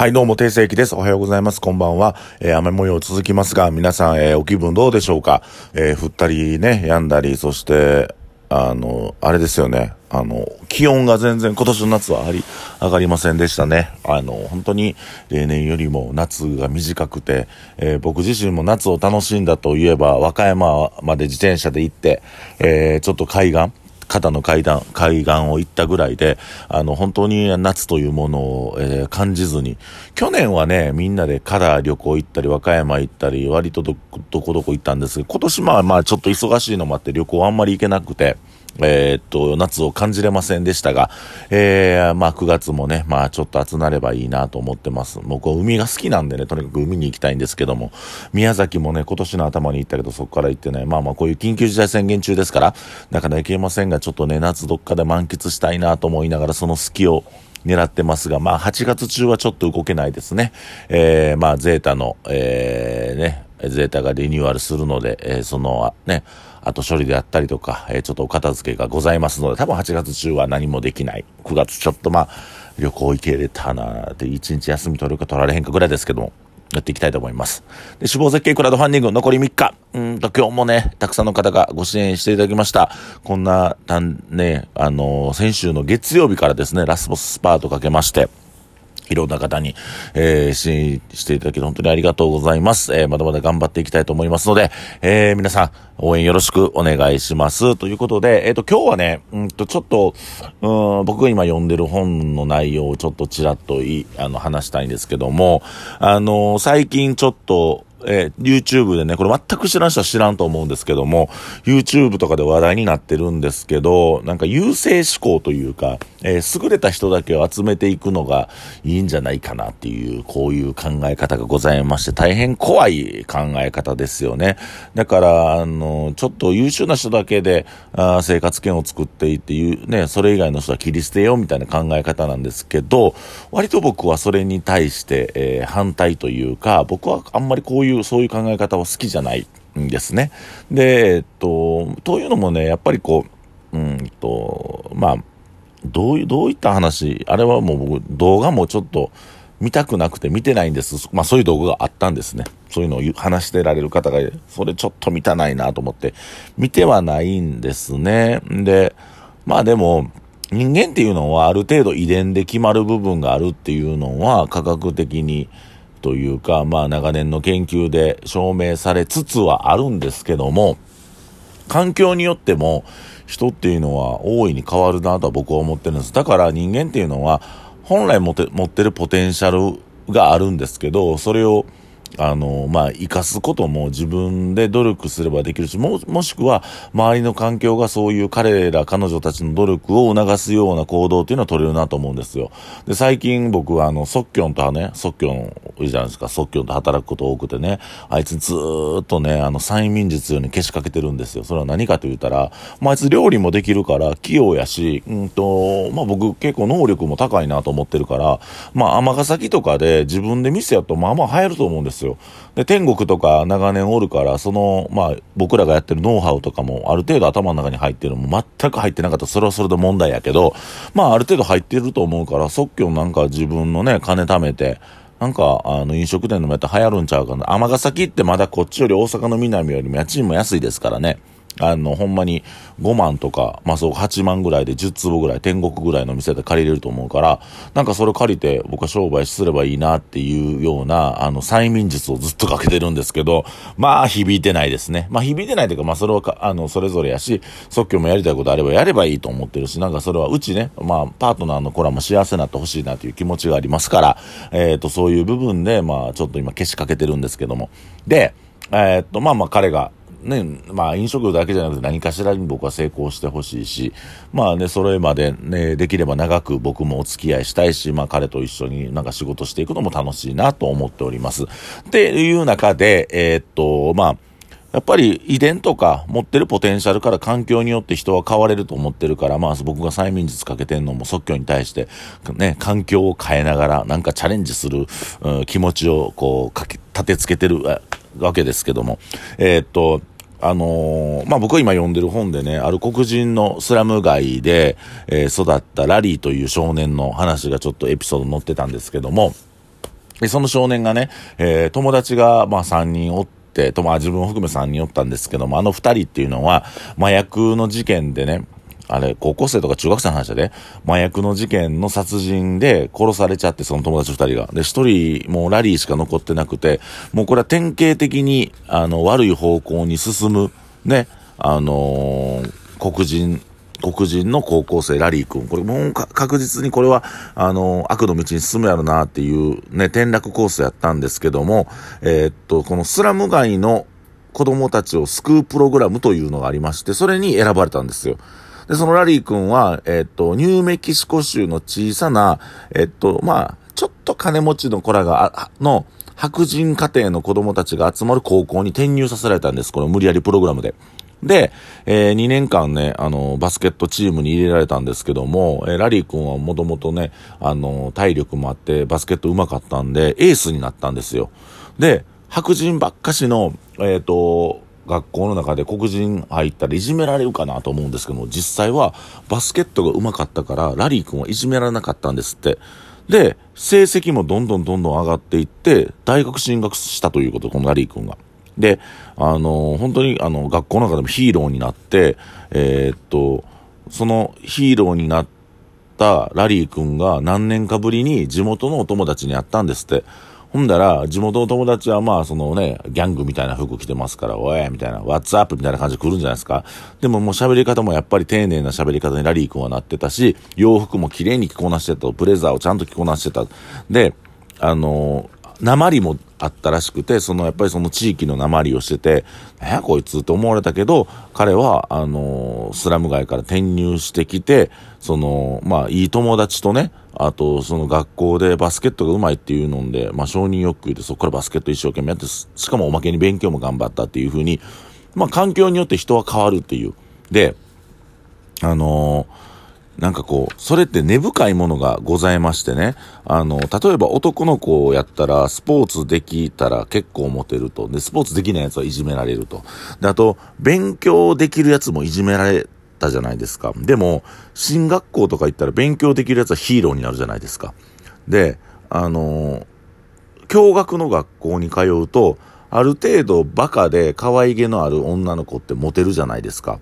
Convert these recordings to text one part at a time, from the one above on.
はい、どうも、定世紀です。おはようございます。こんばんは。えー、雨模様続きますが、皆さん、えー、お気分どうでしょうか？えー、降ったりね、止んだり、そして、あの、あれですよね。あの、気温が全然今年の夏はあり、上がりませんでしたね。あの、本当に例年よりも夏が短くて、えー、僕自身も夏を楽しんだといえば、和歌山まで自転車で行って、えー、ちょっと海岸、肩の階段、海岸を行ったぐらいで、あの、本当に夏というものを、えー、感じずに、去年はね、みんなでから旅行行ったり、和歌山行ったり、割とど、どこどこ行ったんですけど、今年まあまあちょっと忙しいのもあって旅行あんまり行けなくて、えー、っと、夏を感じれませんでしたが、えー、まあ9月もね、まあちょっと暑なればいいなと思ってます。僕は海が好きなんでね、とにかく海に行きたいんですけども、宮崎もね、今年の頭に行ったけどそこから行ってね、まあまあこういう緊急事態宣言中ですから、なかなか行けませんが、ちょっとね、夏どっかで満喫したいなと思いながら、その隙を、狙ってますが、まあ8月中はちょっと動けないですね。えー、まあゼータの、えー、ね、ゼータがリニューアルするので、えー、そのね、後処理であったりとか、えー、ちょっとお片付けがございますので、多分8月中は何もできない。9月ちょっとまあ、旅行行けれたなって、1日休み取るか取られへんかぐらいですけども、やっていきたいと思います。で、死亡絶景クラウドファンディング残り3日。うんと、今日もね、たくさんの方がご支援していただきました。こんな、たん、ね、あのー、先週の月曜日からですね、ラスボススパートかけまして、いろんな方に、えー、支援していただき本当にありがとうございます。えー、まだまだ頑張っていきたいと思いますので、えー、皆さん、応援よろしくお願いします。ということで、えっ、ー、と、今日はね、うんと、ちょっと、うん、僕が今読んでる本の内容をちょっとちらっとい、あの、話したいんですけども、あの最近ちょっと、えー、YouTube でね、これ全く知らん人は知らんと思うんですけども、YouTube とかで話題になってるんですけど、なんか優勢思考というか、えー、優れた人だけを集めていくのがいいんじゃないかなっていう、こういう考え方がございまして、大変怖い考え方ですよね。だから、あの、ちょっと優秀な人だけで、あ生活圏を作っていっていう、ね、それ以外の人は切り捨てようみたいな考え方なんですけど、割と僕はそれに対して、えー、反対というか、僕はあんまりこういういう、そういう考え方は好きじゃないんですね。で、えっと、というのもね、やっぱりこう、うんと、まあ、どういう、どういった話、あれはもう僕、動画もちょっと見たくなくて見てないんです。まあそういう動画があったんですね。そういうのを話してられる方が、それちょっと見たないなと思って、見てはないんですね。で、まあでも、人間っていうのはある程度遺伝で決まる部分があるっていうのは科学的にというか、まあ長年の研究で証明されつつはあるんですけども、環境によっても人っていうのは大いに変わるなとは僕は思ってるんです。だから人間っていうのは本来持って持ってるポテンシャルがあるんですけど、それをあの、まあ、生かすことも自分で努力すればできるし、も、もしくは、周りの環境がそういう彼ら、彼女たちの努力を促すような行動っていうのは取れるなと思うんですよ。で、最近僕はあの、即興とはね、即興いいじゃないですか、即興と働くこと多くてね、あいつずーっとね、あの、催眠術ようにけしかけてるんですよ。それは何かと言ったら、まあ、あいつ料理もできるから、器用やし、うんと、まあ、僕結構能力も高いなと思ってるから、まあ、尼崎とかで自分で店やとまあまあ流行ると思うんですよ。よ。で、天国とか長年おるから、その、まあ、僕らがやってるノウハウとかも、ある程度頭の中に入ってるのも全く入ってなかったら、それはそれで問題やけど、まあ、ある程度入ってると思うから、即興なんか自分のね、金貯めて、なんか、あの、飲食店のもやったら流行るんちゃうかな。尼崎ってまだこっちより大阪の南よりも家賃も安いですからね。あの、ほんまに5万とか、まあそう8万ぐらいで10坪ぐらい、天国ぐらいの店で借りれると思うから、なんかそれ借りて僕は商売すればいいなっていうような、あの、催眠術をずっとかけてるんですけど、まあ響いてないですね。まあ響いてないというか、まあそれはあの、それぞれやし、即興もやりたいことあればやればいいと思ってるし、なんかそれはうちね、まあパートナーの子らも幸せになってほしいなという気持ちがありますから、えっ、ー、と、そういう部分で、まあちょっと今消しかけてるんですけども。で、えっ、ー、と、まあまあ彼が、ね、まあ飲食だけじゃなくて何かしらに僕は成功してほしいし、まあね、それまでね、できれば長く僕もお付き合いしたいし、まあ彼と一緒になんか仕事していくのも楽しいなと思っております。っていう中で、えー、っと、まあ、やっぱり遺伝とか持ってるポテンシャルから環境によって人は変われると思ってるから、まあ僕が催眠術かけてんのも即興に対して、ね、環境を変えながらなんかチャレンジする、うん、気持ちをこうかけ、立てつけてるわけですけども、えー、っと、あのー、まあ、僕が今読んでる本でね、ある黒人のスラム街で、えー、育ったラリーという少年の話がちょっとエピソード載ってたんですけども、その少年がね、えー、友達が、ま、3人おって、と、まあ、自分を含め3人おったんですけども、あの2人っていうのは、麻薬の事件でね、あれ、高校生とか中学生の話で、麻薬の事件の殺人で殺されちゃって、その友達二人が。で、一人、もうラリーしか残ってなくて、もうこれは典型的に、あの、悪い方向に進む、ね、あのー、黒人、黒人の高校生、ラリー君。これもう確実にこれは、あの、悪の道に進むやろなっていうね、転落コースやったんですけども、えー、っと、このスラム街の子供たちを救うプログラムというのがありまして、それに選ばれたんですよ。で、そのラリー君は、えっと、ニューメキシコ州の小さな、えっと、まあ、ちょっと金持ちの子らが、の、白人家庭の子供たちが集まる高校に転入させられたんです。この無理やりプログラムで。で、えー、2年間ね、あの、バスケットチームに入れられたんですけども、えー、ラリー君はもともとね、あの、体力もあって、バスケット上手かったんで、エースになったんですよ。で、白人ばっかしの、えっ、ー、と、学校の中で黒人入ったらいじめられるかなと思うんですけども、実際はバスケットが上手かったから、ラリー君はいじめられなかったんですって。で、成績もどんどんどんどん上がっていって、大学進学したということ、このラリー君が。で、あの、本当にあの、学校の中でもヒーローになって、えー、っと、そのヒーローになったラリー君が何年かぶりに地元のお友達に会ったんですって。ほんだら、地元の友達はまあ、そのね、ギャングみたいな服着てますから、おい、みたいな、ワッツアップみたいな感じで来るんじゃないですか。でももう喋り方もやっぱり丁寧な喋り方にラリー君はなってたし、洋服も綺麗に着こなしてた、ブレザーをちゃんと着こなしてた。で、あの鉛もあったらしくて、そのやっぱりその地域の鉛をしてて、えこいつって思われたけど、彼は、あのスラム街から転入してきて、その、まあ、いい友達とね、あと、その学校でバスケットが上手いっていうので、まあ、承認欲求でそこからバスケット一生懸命やって、しかもおまけに勉強も頑張ったっていうふうに、まあ、環境によって人は変わるっていう。で、あのーなんかこう、それって根深いものがございましてね。あの、例えば男の子をやったら、スポーツできたら結構モテると。で、スポーツできないやつはいじめられると。で、あと、勉強できるやつもいじめられたじゃないですか。でも、進学校とか行ったら勉強できるやつはヒーローになるじゃないですか。で、あの、共学の学校に通うと、ある程度バカで可愛げのある女の子ってモテるじゃないですか。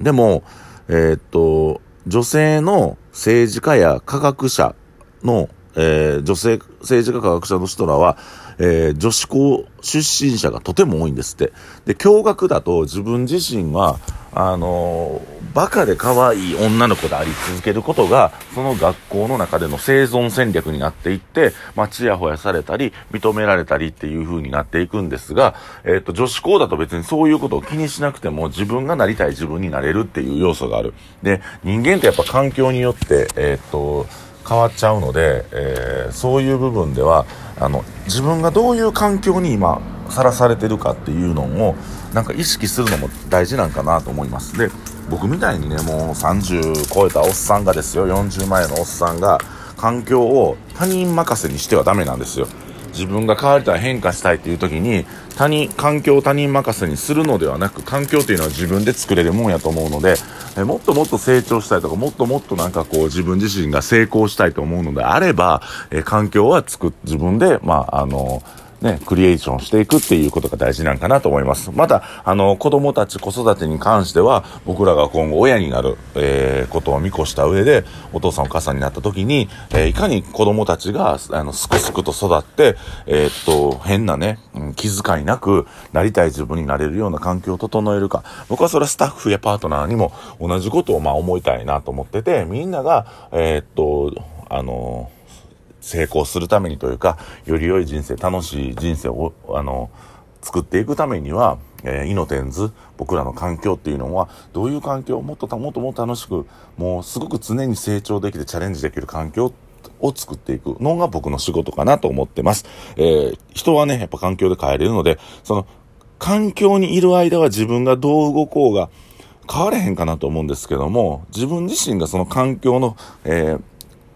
でも、えー、っと、女性の政治家や科学者の、えー、女性政治家科学者の人らは、えー、女子校出身者がとても多いんですって。で、驚愕だと自分自身は、あのー、バカで可愛い女の子であり続けることが、その学校の中での生存戦略になっていって、まあ、ちやほやされたり、認められたりっていう風になっていくんですが、えっ、と、女子校だと別にそういうことを気にしなくても、自分がなりたい自分になれるっていう要素がある。で、人間ってやっぱ環境によって、えっ、と、変わっちゃうので、えー、そういう部分ではあの自分がどういう環境に今さらされてるかっていうのをなんか意識するのも大事なんかなと思います。で僕みたいにねもう30超えたおっさんがですよ40前のおっさんが環境を他人任せにしてはダメなんですよ。自分が変わりたい変化したいっていう時に他人環境を他人任せにするのではなく環境というのは自分で作れるもんやと思うのでえもっともっと成長したいとかもっともっとなんかこう自分自身が成功したいと思うのであれば、え環境は作自分でまああのね、クリエーションしていくっていうことが大事なんかなと思います。また、あの、子供たち子育てに関しては、僕らが今後親になる、えー、ことを見越した上で、お父さんお母さんになった時に、えー、いかに子供たちが、あの、すくすくと育って、えー、っと、変なね、気遣いなく、なりたい自分になれるような環境を整えるか。僕はそれはスタッフやパートナーにも同じことをまあ思いたいなと思ってて、みんなが、えー、っと、あの、成功するためにというか、より良い人生、楽しい人生を、あの、作っていくためには、えー、イノテンズ、僕らの環境っていうのは、どういう環境をもっともっともっと楽しく、もうすごく常に成長できてチャレンジできる環境を作っていくのが僕の仕事かなと思ってます。えー、人はね、やっぱ環境で変えれるので、その、環境にいる間は自分がどう動こうが変われへんかなと思うんですけども、自分自身がその環境の、えー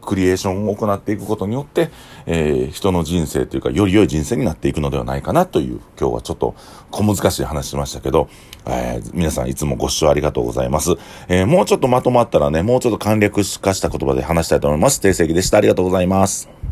クリエーションを行っていくことによって、えー、人の人生というか、より良い人生になっていくのではないかなという、今日はちょっと小難しい話しましたけど、えー、皆さんいつもご視聴ありがとうございます。えー、もうちょっとまとまったらね、もうちょっと簡略化した言葉で話したいと思います。定石でした。ありがとうございます。